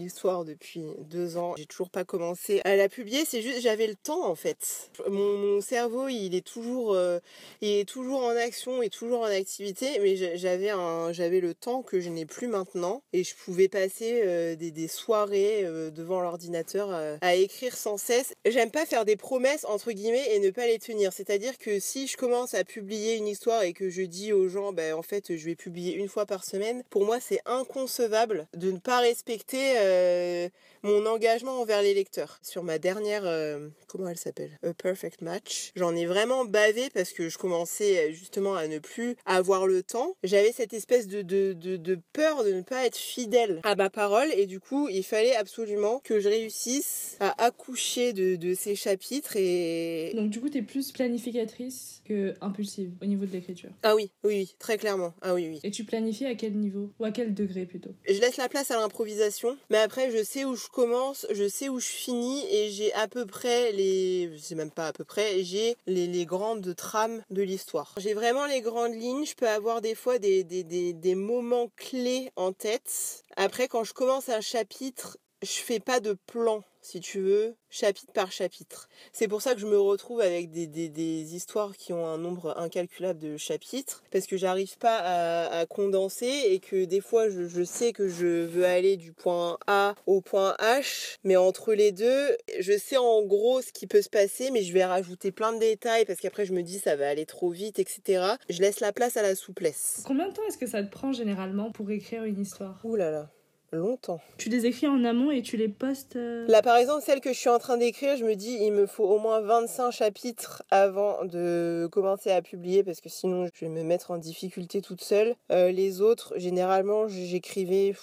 histoire depuis deux ans. J'ai toujours pas commencé à la publier. C'est juste j'avais le temps en fait. Mon, cerveau il est toujours euh, il est toujours en action et toujours en activité, mais j'avais j'avais le temps que je n'ai plus maintenant et je pouvais passer euh, des, des, soirées euh, devant l'ordinateur à écrire sans cesse. J'aime pas faire des promesses entre guillemets et ne pas les tenir. C'est-à-dire que si je commence à publier une histoire et que je dis aux gens ben en fait je vais publier une fois par semaine, pour moi c'est inconcevable de ne pas respecter euh, mon engagement envers les lecteurs. Sur ma dernière, euh, comment elle s'appelle? A Perfect Match, j'en ai vraiment bavé parce que je commençais justement à ne plus avoir le temps. J'avais cette espèce de, de, de, peur de ne pas être fidèle à ma parole et du coup il fallait absolument que je réussisse à accoucher de, de ces chapitres et... Donc du coup tu es plus planificatrice que impulsive au niveau de l'écriture? Ah oui, oui, oui, très clairement. Ah oui, oui. Et tu planifies à quel niveau? Ou à quel degré plutôt? Je laisse la place à l'improvisation, mais après je sais où je commence, je sais où je finis et j'ai à peu près les... Je sais même pas à peu près, j'ai les, grandes trames de l'histoire. J'ai vraiment les grandes lignes, je peux avoir des fois des, des, des, des moments clés en tête. Après quand je commence un chapitre, je fais pas de plan si tu veux, chapitre par chapitre. C'est pour ça que je me retrouve avec des, des, des, histoires qui ont un nombre incalculable de chapitres, parce que j'arrive pas à, à, condenser et que des fois je, je, sais que je veux aller du point A au point H, mais entre les deux, je sais en gros ce qui peut se passer, mais je vais rajouter plein de détails parce qu'après je me dis ça va aller trop vite, etc. Je laisse la place à la souplesse. Combien de temps est-ce que ça te prend généralement pour écrire une histoire? Ouh là là longtemps. Tu les écris en amont et tu les postes euh, Là, par exemple, celle que je suis en train d'écrire, je me dis, il me faut au moins 25 chapitres avant de commencer à publier parce que sinon, je vais me mettre en difficulté toute seule. Euh, les autres, généralement, j'écrivais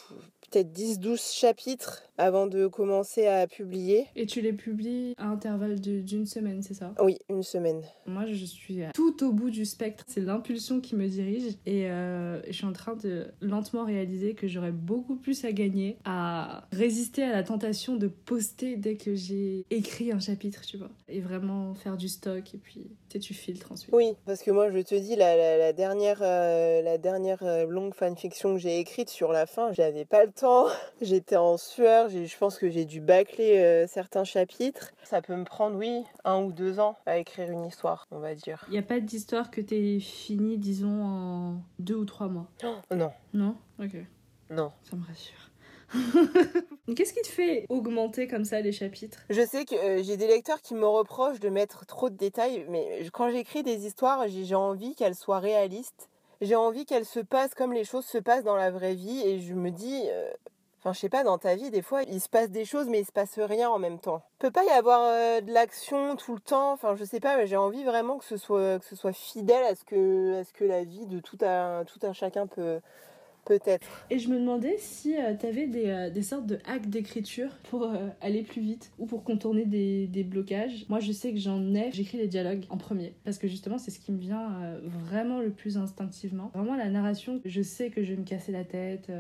peut-être 10-12 chapitres avant de commencer à publier. Et tu les publies à intervalle d'une semaine, c'est ça? Oui, une semaine. Moi, je suis tout au bout du spectre. C'est l'impulsion qui me dirige et euh, je suis en train de lentement réaliser que j'aurais beaucoup plus à gagner à résister à la tentation de poster dès que j'ai écrit un chapitre, tu vois. Et vraiment faire du stock et puis tu, filtres ensuite. Oui, parce que moi, je te dis, la, la, dernière, euh, la dernière euh, longue fanfiction que j'ai écrite sur la fin, j'avais pas le temps J'étais en sueur. Je pense que j'ai dû bâcler euh, certains chapitres. Ça peut me prendre, oui, un ou deux ans à écrire une histoire, on va dire. Il n'y a pas d'histoire que t'aies fini, disons, en deux ou trois mois? Oh, Non. Non? Ok. Non. Ça me rassure. Qu'est-ce qui te fait augmenter comme ça les chapitres? Je sais que euh, j'ai des lecteurs qui me reprochent de mettre trop de détails, mais quand j'écris des histoires, j'ai envie qu'elles soient réalistes j'ai envie qu'elle se passe comme les choses se passent dans la vraie vie et je me dis euh, Enfin, je sais pas, dans ta vie, des fois, il se passe des choses, mais il se passe rien en même temps. Il peut pas y avoir euh, de l'action tout le temps. Enfin, je sais pas, mais j'ai envie vraiment que ce soit, que ce soit fidèle à ce que, à ce que la vie de tout un, tout un chacun peut, Peut-être. Et je me demandais si euh, tu avais des, euh, des, sortes de hacks d'écriture pour euh, aller plus vite ou pour contourner des, des blocages. Moi, je sais que j'en ai. J'écris les dialogues en premier parce que justement, c'est ce qui me vient vraiment le plus instinctivement. Vraiment, la narration, je sais que je vais me casser la tête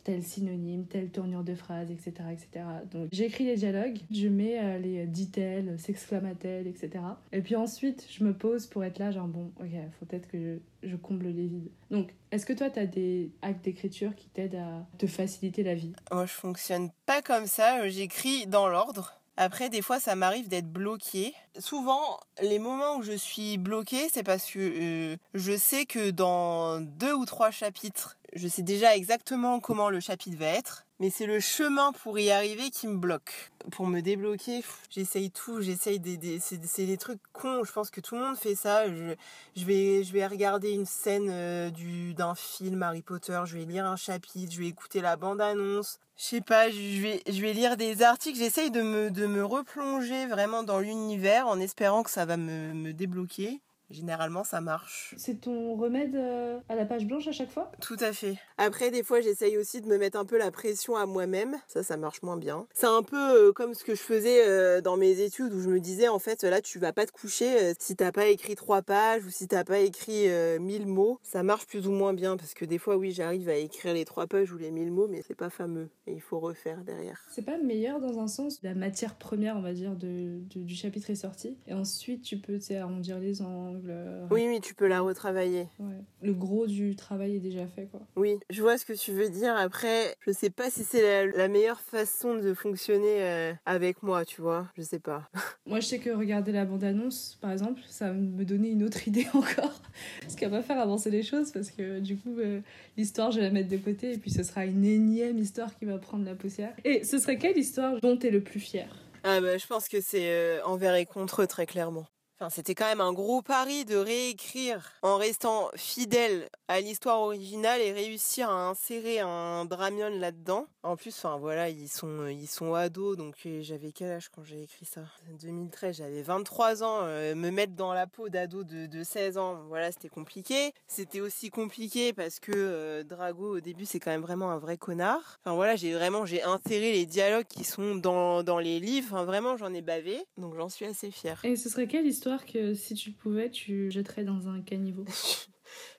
tel synonyme, telle tournure de phrase, etc. etc. Donc j'écris les dialogues, je mets euh, les dit-elle, s'exclama-t-elle, etc. Et puis ensuite, je me pose pour être là, genre bon, ok, faut peut-être que je, comble les vides. Donc, est-ce que toi, tu as des actes d'écriture qui t'aident à te faciliter la vie? Moi, je fonctionne pas comme ça, j'écris dans l'ordre. Après, des fois, ça m'arrive d'être bloqué. Souvent, les moments où je suis bloqué, c'est parce que euh, je sais que dans deux ou trois chapitres, je sais déjà exactement comment le chapitre va être, mais c'est le chemin pour y arriver qui me bloque. Pour me débloquer, j'essaye tout, j'essaye des, des c'est des trucs cons. Je pense que tout le monde fait ça. Je, je vais, je vais regarder une scène euh, du d'un film Harry Potter, je vais lire un chapitre, je vais écouter la bande annonce. Je sais pas, je vais, je vais lire des articles. J'essaye de me, de me replonger vraiment dans l'univers en espérant que ça va me, me débloquer. Généralement, ça marche. C'est ton remède euh, à la page blanche à chaque fois? Tout à fait. Après, des fois, j'essaye aussi de me mettre un peu la pression à moi-même. Ça, ça marche moins bien. C'est un peu euh, comme ce que je faisais euh, dans mes études où je me disais, en fait, là, tu vas pas te coucher si t'as pas écrit trois pages ou si t'as pas écrit mille mots. Ça marche plus ou moins bien parce que des fois, oui, j'arrive à écrire les trois pages ou les mille mots, mais c'est pas fameux. Et il faut refaire derrière. C'est pas meilleur dans un sens La matière première, on va dire, de, du chapitre est sortie. Et ensuite, tu peux arrondir les angles le. Oui, oui, tu peux la retravailler. Ouais. Le gros du travail est déjà fait, quoi. Oui, je vois ce que tu veux dire. Après, je sais pas si c'est la, la meilleure façon de fonctionner euh, avec moi, tu vois. Je sais pas. Moi, je sais que regarder la bande-annonce, par exemple, ça me donnait une autre idée encore. Ce qui va pas faire avancer les choses parce que du coup, euh, l'histoire, je vais la mettre de côté et puis ce sera une énième histoire qui va prendre la poussière. Et ce serait quelle histoire dont tu es le plus fier? Ah bah, je pense que c'est euh, envers et contre très clairement. C'était quand même un gros pari de réécrire en restant fidèle à l'histoire originale et réussir à insérer un Dramion là-dedans. En plus, enfin voilà, ils sont ils sont ados, donc euh, j'avais quel âge quand j'ai écrit ça? 2013, j'avais 23 ans. euh, me mettre dans la peau d'ado de, de 16 ans, voilà, c'était compliqué. C'était aussi compliqué parce que euh, Drago au début c'est quand même vraiment un vrai connard. Enfin voilà, j'ai vraiment j'ai inséré les dialogues qui sont dans dans les livres. Enfin vraiment, j'en ai bavé, donc j'en suis assez fière. Et ce serait quelle histoire? Que si tu pouvais, tu jetterais dans un caniveau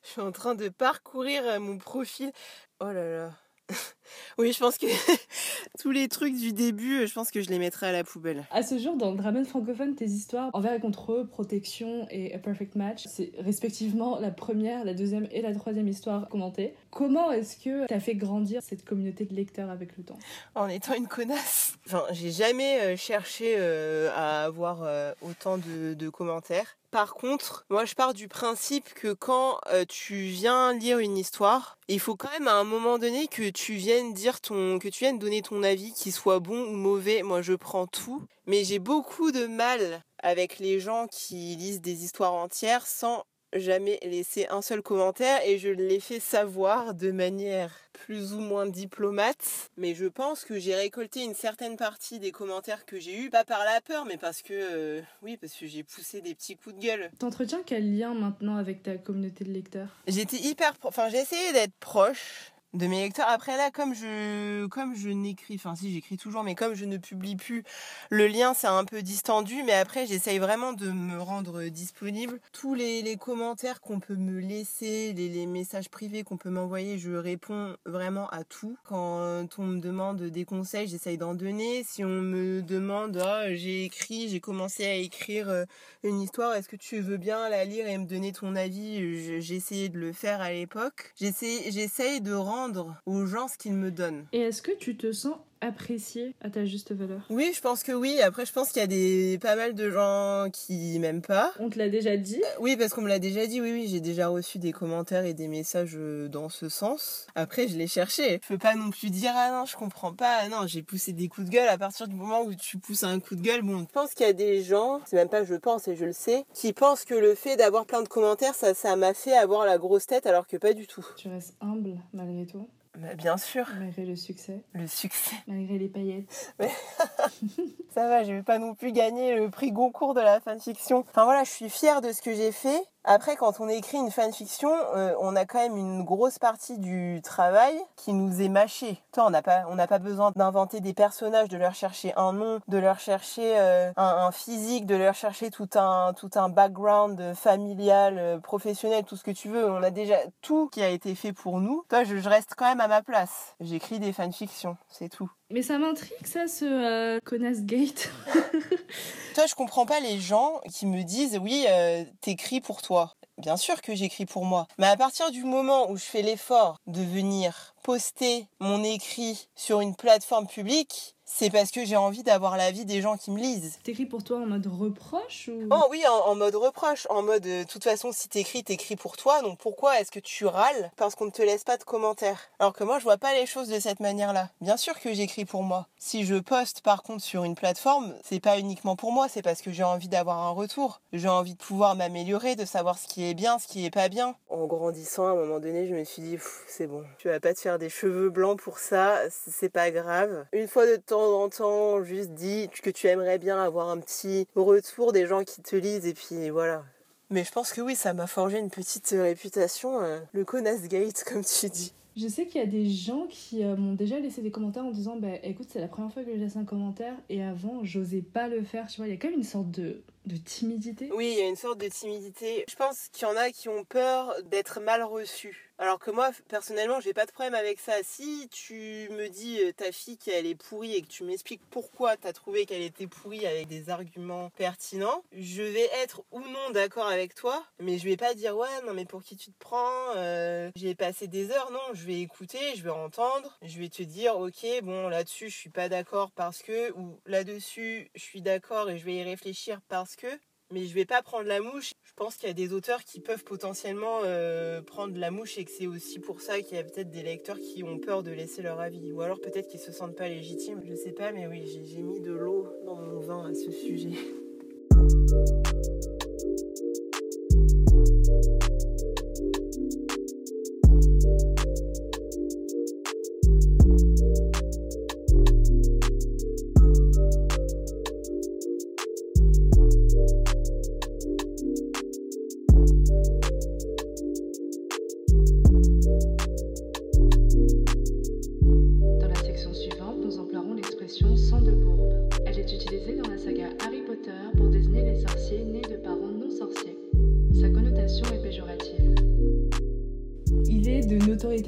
Je suis en train de parcourir euh, mon profil. Oh là là. oui, je pense que tous les trucs du début, je pense que je les mettrai à la poubelle. À ce jour, dans le Dramen francophone, tes histoires envers et contre eux, Protection et A Perfect Match, c'est respectivement la première, la deuxième et la troisième histoire commentée. Comment est-ce que t'as fait grandir cette communauté de lecteurs avec le temps? En étant une connasse. Enfin, j'ai jamais euh, cherché euh, à avoir euh, autant de, de commentaires. Par contre, moi je pars du principe que quand tu viens lire une histoire, il faut quand même à un moment donné que tu viennes dire ton, que tu viennes donner ton avis, qu'il soit bon ou mauvais. Moi je prends tout, mais j'ai beaucoup de mal avec les gens qui lisent des histoires entières sans jamais laisser un seul commentaire et je l'ai fait savoir de manière plus ou moins diplomate. Mais je pense que j'ai récolté une certaine partie des commentaires que j'ai eus, pas par la peur, mais parce que, euh, oui, parce que j'ai poussé des petits coups de gueule. T'entretiens quel lien maintenant avec ta communauté de lecteurs? J'étais hyper, enfin j'ai essayé d'être proche de mes lecteurs. Après là, comme je, comme je n'écris, enfin si j'écris toujours, mais comme je ne publie plus, le lien c'est un peu distendu. Mais après, j'essaye vraiment de me rendre disponible. Tous les, les commentaires qu'on peut me laisser, les, les messages privés qu'on peut m'envoyer, je réponds vraiment à tout. Quand on me demande des conseils, j'essaye d'en donner. Si on me demande, ah, j'ai écrit, j'ai commencé à écrire euh, une histoire, est-ce que tu veux bien la lire et me donner ton avis? J'ai essayé de le faire à l'époque. J'essaye de rendre aux gens ce qu'ils me donnent. Et est-ce que tu te sens apprécié à ta juste valeur? Oui, je pense que oui. Après, je pense qu'il y a des pas mal de gens qui m'aiment pas. On te l'a déjà dit? Euh, Oui, parce qu'on me l'a déjà dit. Oui, oui, j'ai déjà reçu des commentaires et des messages euh, dans ce sens. Après, je l'ai cherché. Je peux pas non plus dire ah non, je comprends pas. Ah non, j'ai poussé des coups de gueule. À partir du moment où tu pousses un coup de gueule, bon, je pense qu'il y a des gens, c'est même pas je pense et je le sais, qui pensent que le fait d'avoir plein de commentaires, ça, ça m'a fait avoir la grosse tête, alors que pas du tout. Tu restes humble malgré tout, Bah, bien sûr, malgré le succès, le succès. malgré les paillettes. Ça va, je vais pas non plus gagner le prix Goncourt de la fanfiction. Enfin voilà, je suis fière de ce que j'ai fait. Après, quand on écrit une fanfiction, euh, on a quand même une grosse partie du travail qui nous est mâché. Toi, on n'a pas, on n'a pas besoin d'inventer des personnages, de leur chercher un nom, de leur chercher euh, un, physique, de leur chercher tout un, tout un background familial, euh, professionnel, tout ce que tu veux. On a déjà tout qui a été fait pour nous. Toi, je, je reste quand même à ma place. J'écris des fanfictions, c'est tout. Mais ça m'intrigue ça, ce euh, connasse gate. Toi, je comprends pas les gens qui me disent oui, euh, t'écris pour toi. Bien sûr que j'écris pour moi. Mais à partir du moment où je fais l'effort de venir poster mon écrit sur une plateforme publique, c'est parce que j'ai envie d'avoir l'avis des gens qui me lisent. T'écris pour toi en mode reproche ou? Oh oui, en, en mode reproche, en mode euh, de toute façon si t'écris, t'écris pour toi, donc pourquoi est-ce que tu râles parce qu'on ne te laisse pas de commentaires? Alors que moi je vois pas les choses de cette manière-là. Bien sûr que j'écris pour moi. Si je poste par contre sur une plateforme, c'est pas uniquement pour moi, c'est parce que j'ai envie d'avoir un retour. J'ai envie de pouvoir m'améliorer, de savoir ce qui est bien, ce qui est pas bien. En grandissant, à un moment donné, je me suis dit, c'est bon, tu vas pas te faire des cheveux blancs pour ça, c'est pas grave. Une fois de temps en temps, juste dis que tu aimerais bien avoir un petit retour des gens qui te lisent et puis voilà. Mais je pense que oui, ça m'a forgé une petite réputation, euh, le connasse gate comme tu dis. Je sais qu'il y a des gens qui euh, m'ont déjà laissé des commentaires en disant bah écoute c'est la première fois que je laisse un commentaire et avant j'osais pas le faire tu vois il y a quand même une sorte de de timidité Oui, il y a une sorte de timidité. Je pense qu'il y en a qui ont peur d'être mal reçus. Alors que moi, personnellement, j'ai pas de problème avec ça. Si tu me dis euh, ta fille qu'elle est pourrie et que tu m'expliques pourquoi tu as trouvé qu'elle était pourrie avec des arguments pertinents, je vais être ou non d'accord avec toi, mais je vais pas dire ouais, non, mais pour qui tu te prends euh, J'ai passé des heures, non, je vais écouter, je vais entendre, je vais te dire ok, bon, là-dessus, je suis pas d'accord parce que, ou là-dessus, je suis d'accord et je vais y réfléchir parce que, mais je vais pas prendre la mouche. Je pense qu'il y a des auteurs qui peuvent potentiellement euh, prendre la mouche et que c'est aussi pour ça qu'il y a peut-être des lecteurs qui ont peur de laisser leur avis. Ou alors peut-être qu'ils se sentent pas légitimes. Je sais pas, mais oui, j'ai mis de l'eau dans mon vin à ce sujet.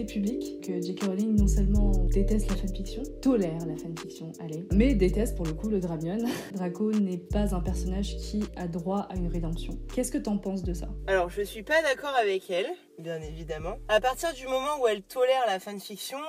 Public que J.K. Rowling non seulement déteste la fanfiction, tolère la fanfiction, allez, mais déteste pour le coup le Dramion. Draco n'est pas un personnage qui a droit à une rédemption. Qu'est-ce que t'en penses de ça? Alors je suis pas d'accord avec elle bien évidemment. À partir du moment où elle tolère la fanfiction,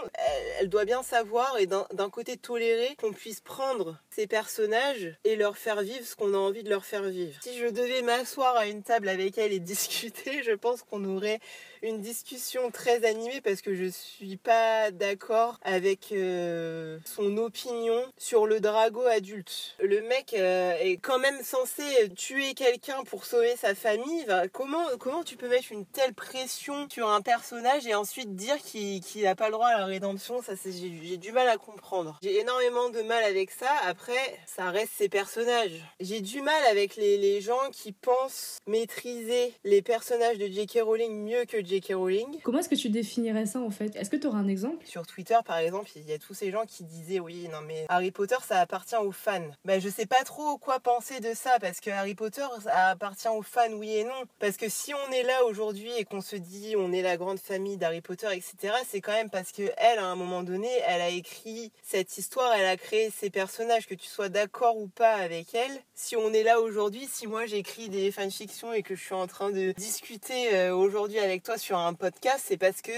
elle, doit bien savoir et d'un côté tolérer qu'on puisse prendre ces personnages et leur faire vivre ce qu'on a envie de leur faire vivre. Si je devais m'asseoir à une table avec elle et discuter, je pense qu'on aurait une discussion très animée parce que je suis pas d'accord avec euh, son opinion sur le drago adulte. Le mec euh, est quand même censé tuer quelqu'un pour sauver sa famille. comment, comment tu peux mettre une telle pression sur un personnage et ensuite dire qu'il n'a pas le droit à la rédemption, ça j'ai du mal à comprendre. J'ai énormément de mal avec ça. Après, ça reste ses personnages. J'ai du mal avec les, les, gens qui pensent maîtriser les personnages de J.K. Rowling mieux que J.K. Rowling. Comment est-ce que tu définirais ça en fait? Est-ce que auras un exemple? Sur Twitter par exemple, il y a tous ces gens qui disaient oui, non mais Harry Potter ça appartient aux fans. Ben je sais pas trop quoi penser de ça parce que Harry Potter ça appartient aux fans oui et non. Parce que si on est là aujourd'hui et qu'on se dit on est la grande famille d'Harry Potter, etc., c'est quand même parce que elle, à un moment donné, elle a écrit cette histoire, elle a créé ces personnages, que tu sois d'accord ou pas avec elle. Si on est là aujourd'hui, si moi j'écris des fanfictions et que je suis en train de discuter euh, aujourd'hui avec toi sur un podcast, c'est parce que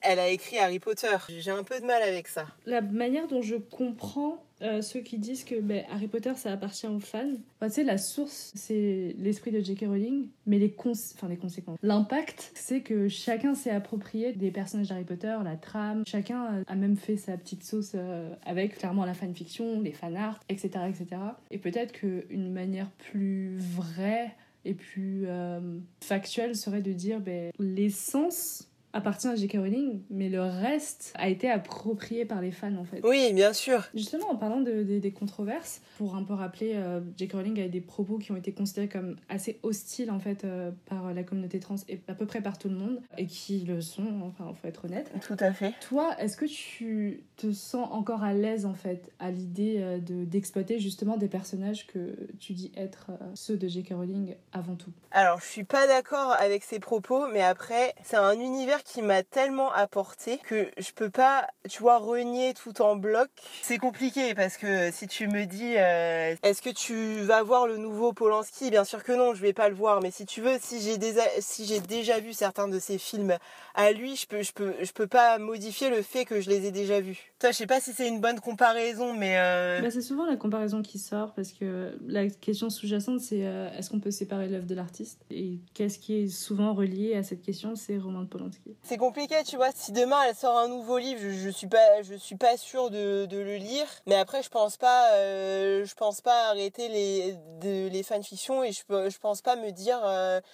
elle a écrit Harry Potter. J'ai un peu de mal avec ça. La manière dont je comprends euh, ceux qui disent que ben, Harry Potter ça appartient aux fans. Enfin, tu sais, la source c'est l'esprit de J.K. Rowling, mais les, enfin, les conséquences. L'impact, c'est que chacun s'est approprié des personnages d'Harry Potter, la trame. Chacun a même fait sa petite sauce euh, avec clairement la fanfiction, les fanarts, etc. etc. Et peut-être qu'une manière plus vraie et plus euh, factuelle serait de dire ben, l'essence appartient à J.K. Rowling, mais le reste a été approprié par les fans en fait. Oui, bien sûr. Justement, en parlant de, des controverses, pour un peu rappeler, euh, J.K. Rowling a eu des propos qui ont été considérés comme assez hostiles en fait euh, par la communauté trans et à peu près par tout le monde, et qui le sont, enfin, faut être honnête. Tout à fait. Toi, est-ce que tu te sens encore à l'aise en fait à l'idée euh, de d'exploiter justement des personnages que tu dis être euh, ceux de J.K. Rowling avant tout? Alors, je suis pas d'accord avec ces propos, mais après, c'est un univers qui m'a tellement apporté que je peux pas, tu vois, renier tout en bloc. C'est compliqué parce que si tu me dis, euh, est-ce que tu vas voir le nouveau Polanski? Bien sûr que non, je vais pas le voir. Mais si tu veux, si j'ai si j'ai déjà vu certains de ses films à lui, je peux, je peux, je peux pas modifier le fait que je les ai déjà vus. Toi, je sais pas si c'est une bonne comparaison, mais euh, bah, c'est souvent la comparaison qui sort parce que la question sous-jacente, c'est euh, est-ce qu'on peut séparer l'œuvre de l'artiste? Et qu'est-ce qui est souvent relié à cette question? C'est Roman Polanski. C'est compliqué, tu vois. Si demain elle sort un nouveau livre, je, je suis pas, je suis pas sûre de, de, le lire. Mais après, je pense pas, euh, je pense pas arrêter les, de, les fanfictions et je, je pense pas me dire,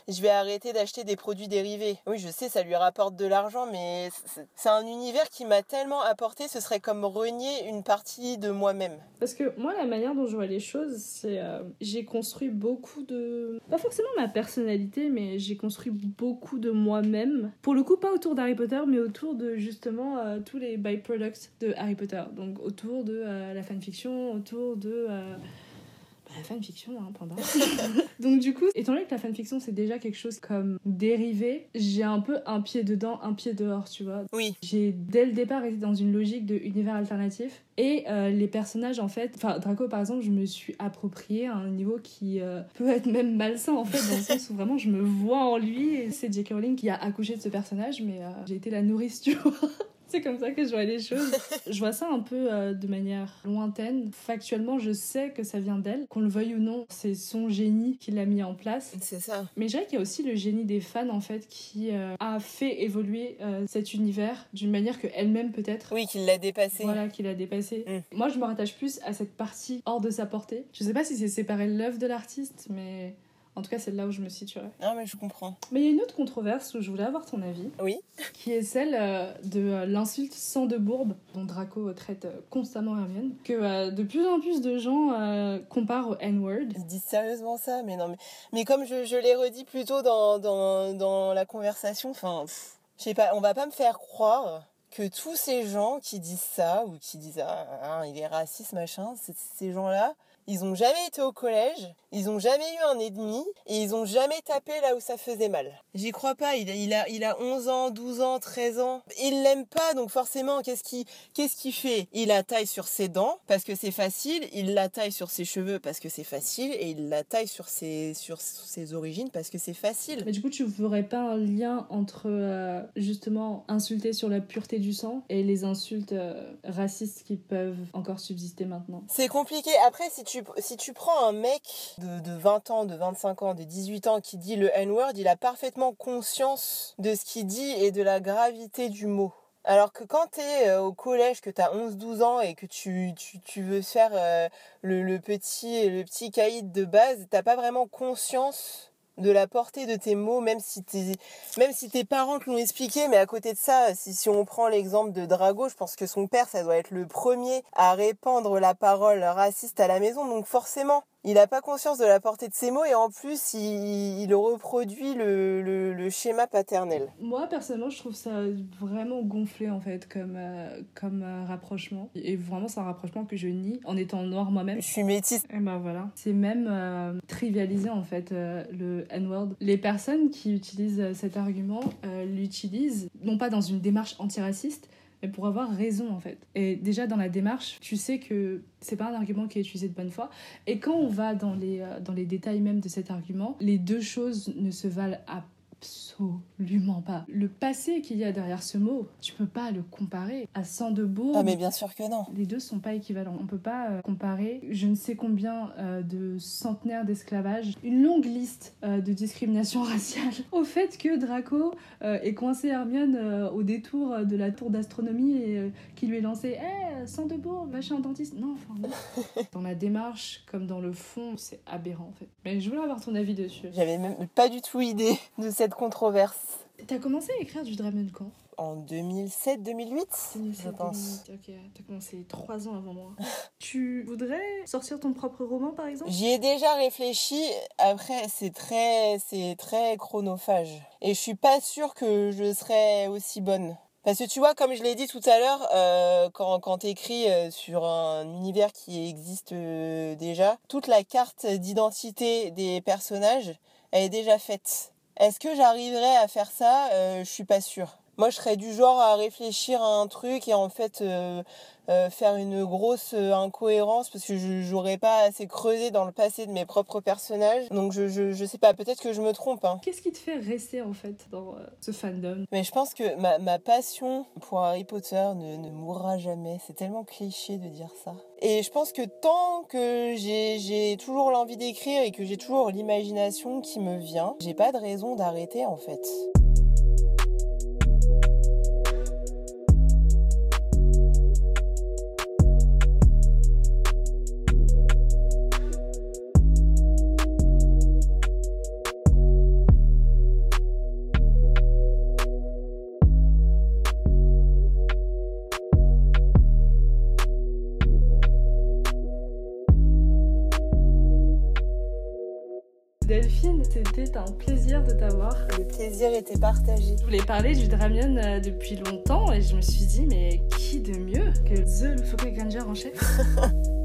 je vais arrêter d'acheter des produits dérivés. Oui, je sais, ça lui rapporte de l'argent, mais c'est un univers qui m'a tellement apporté, ce serait comme renier une partie de moi-même. Parce que moi, la manière dont je vois les choses, c'est euh, j'ai construit beaucoup de... Pas forcément ma personnalité, mais j'ai construit beaucoup de moi-même. Pour le coup, pas autour d'Harry Potter, mais autour de justement euh, tous les byproducts de Harry Potter. Donc autour de euh, la fanfiction, autour de euh, bah, la fanfiction, hein, barre. Donc du coup, étant donné que la fanfiction c'est déjà quelque chose comme dérivé, j'ai un peu un pied dedans, un pied dehors, tu vois. Oui. J'ai dès le départ été dans une logique de univers alternatif et euh, les personnages en fait, enfin Draco par exemple, je me suis approprié à un niveau qui euh, peut être même malsain en fait dans le sens où vraiment je me vois en lui et c'est J.K. Rowling qui a accouché de ce personnage mais euh, j'ai été la nourrice, tu vois. C'est comme ça que je vois les choses. Je vois ça un peu euh, de manière lointaine. Factuellement, je sais que ça vient d'elle. Qu'on le veuille ou non, c'est son génie qui l'a mis en place. C'est ça. Mais je dirais qu'il y a aussi le génie des fans, en fait, qui euh, a fait évoluer euh, cet univers d'une manière qu'elle-même, peut-être. Oui, qu'il l'a dépassé. Voilà, qu'il a dépassé. Mm. Moi, je me rattache plus à cette partie hors de sa portée. Je sais pas si c'est séparer l'œuvre de l'artiste, mais en tout cas, c'est là où je me situerais. Ah, mais je comprends. Mais il y a une autre controverse où je voulais avoir ton avis Oui. qui est celle euh, de euh, l'insulte sans de bourbe dont Draco traite euh, constamment Hermione, que de plus en plus de gens comparent au N-word. Ils disent sérieusement ça, mais non, mais, mais comme je, je l'ai redit plus tôt dans, dans, dans la conversation, enfin, je sais pas, on va pas me faire croire que tous ces gens qui disent ça, ou qui disent, ah, ah, il est raciste, machin, ces gens-là, ils ont jamais été au collège, ils ont jamais eu un ennemi, et ils ont jamais tapé là où ça faisait mal. J'y crois pas, il a, il a, il a 11 ans, 12 ans, 13 ans. Il l'aime pas, donc forcément, qu'est-ce qu'il, qu'est-ce qu'il fait? Il la taille sur ses dents, parce que c'est facile, il la taille sur ses cheveux, parce que c'est facile, et il la taille sur ses, sur ses origines, parce que c'est facile. Mais du coup, tu ferais pas un lien entre euh, justement insulter sur la pureté du sang et les insultes euh, racistes qui peuvent encore subsister maintenant? C'est compliqué. Après, si tu, si tu prends un mec de, de 20 ans, de 25 ans, de 18 ans qui dit le N-word, il a parfaitement conscience de ce qu'il dit et de la gravité du mot. Alors que quand t'es euh, au collège, que t'as 11-12 ans et que tu, tu, veux faire euh, le, le petit le petit caïd de base, t'as pas vraiment conscience de la portée de tes mots, même si, tes, même si tes parents te l'ont expliqué. Mais à côté de ça, si, si on prend l'exemple de Drago, je pense que son père, ça doit être le premier à répandre la parole raciste à la maison. Donc forcément, il n'a pas conscience de la portée de ses mots et en plus, il, il reproduit le, le, le schéma paternel. Moi, personnellement, je trouve ça vraiment gonflé en fait comme, euh, comme euh, rapprochement. Et vraiment, c'est un rapprochement que je nie en étant noire moi-même. Je suis métisse. Et ben voilà. C'est même euh, trivialisé en fait euh, le N-word. Les personnes qui utilisent cet argument l'utilisent non pas dans une démarche antiraciste, pour avoir raison en fait. Et déjà dans la démarche, tu sais que c'est pas un argument qui est utilisé de bonne foi. Et quand on va dans les, euh, dans les détails même de cet argument, les deux choses ne se valent absolument pas. Le passé qu'il y a derrière ce mot, tu peux pas le comparer à Sandebourg. Ah mais bien sûr que non. Les deux sont pas équivalents. On peut pas euh, comparer je ne sais combien euh, de centenaires d'esclavage, une longue liste euh, de discrimination raciale, au fait que Draco ait coincé Hermione au détour de la tour d'astronomie et qui lui ait lancé Eh, Sandebourg, machin dentiste. Non, enfin, non. Dans la démarche comme dans le fond, c'est aberrant en fait. Mais je voulais avoir ton avis dessus. J'avais même pas du tout idée de cette controverse. T'as commencé à écrire du Dramion quand? En 2007-2008, je pense. Ok, t'as commencé trois ans avant moi. tu voudrais sortir ton propre roman par exemple? J'y ai déjà réfléchi. Après, c'est très, c'est très chronophage. Et je suis pas sûre que je serais aussi bonne. Parce que tu vois, comme je l'ai dit tout à l'heure, euh, quand, quand t'écris euh, sur un univers qui existe euh, déjà, toute la carte d'identité des personnages, elle est déjà faite. Est-ce que j'arriverai à faire ça? Euh, Je suis pas sûre. Moi, je serais du genre à réfléchir à un truc et en fait euh, euh, faire une grosse euh, incohérence parce que je j'aurais pas assez creusé dans le passé de mes propres personnages. Donc je, je, je sais pas, peut-être que je me trompe. Hein. Qu'est-ce qui te fait rester en fait dans euh, ce fandom? Mais je pense que ma, ma passion pour Harry Potter ne, ne mourra jamais. C'est tellement cliché de dire ça. Et je pense que tant que j'ai toujours l'envie d'écrire et que j'ai toujours l'imagination qui me vient, j'ai pas de raison d'arrêter en fait. C'était un plaisir de t'avoir. Le plaisir était partagé. Je voulais parler du Dramion euh, depuis longtemps et je me suis dit, mais qui de mieux que The Foucault Granger en chef?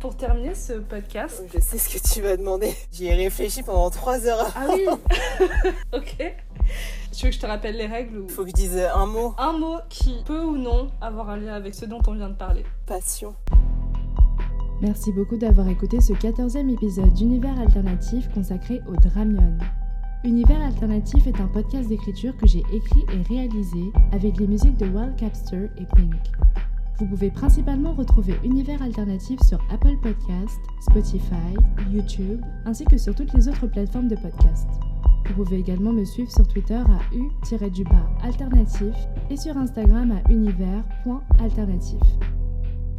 Pour terminer ce podcast. Je sais ce que tu vas demander. J'y ai réfléchi pendant trois heures. Ah oui Ok. Tu veux que je te rappelle les règles ou... Faut que je dise un mot. Un mot qui peut ou non avoir un lien avec ce dont on vient de parler. Passion. Merci beaucoup d'avoir écouté ce 14e épisode d'Univers Alternatif consacré au Dramion. Univers Alternatif est un podcast d'écriture que j'ai écrit et réalisé avec les musiques de Wild Capster et Pink. Vous pouvez principalement retrouver Univers Alternatif sur Apple Podcast, Spotify, YouTube, ainsi que sur toutes les autres plateformes de podcast. Vous pouvez également me suivre sur Twitter à u-alternatif et sur Instagram à univers.alternatif.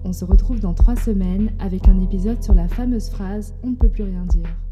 On se retrouve dans trois semaines avec un épisode sur la fameuse phrase On ne peut plus rien dire.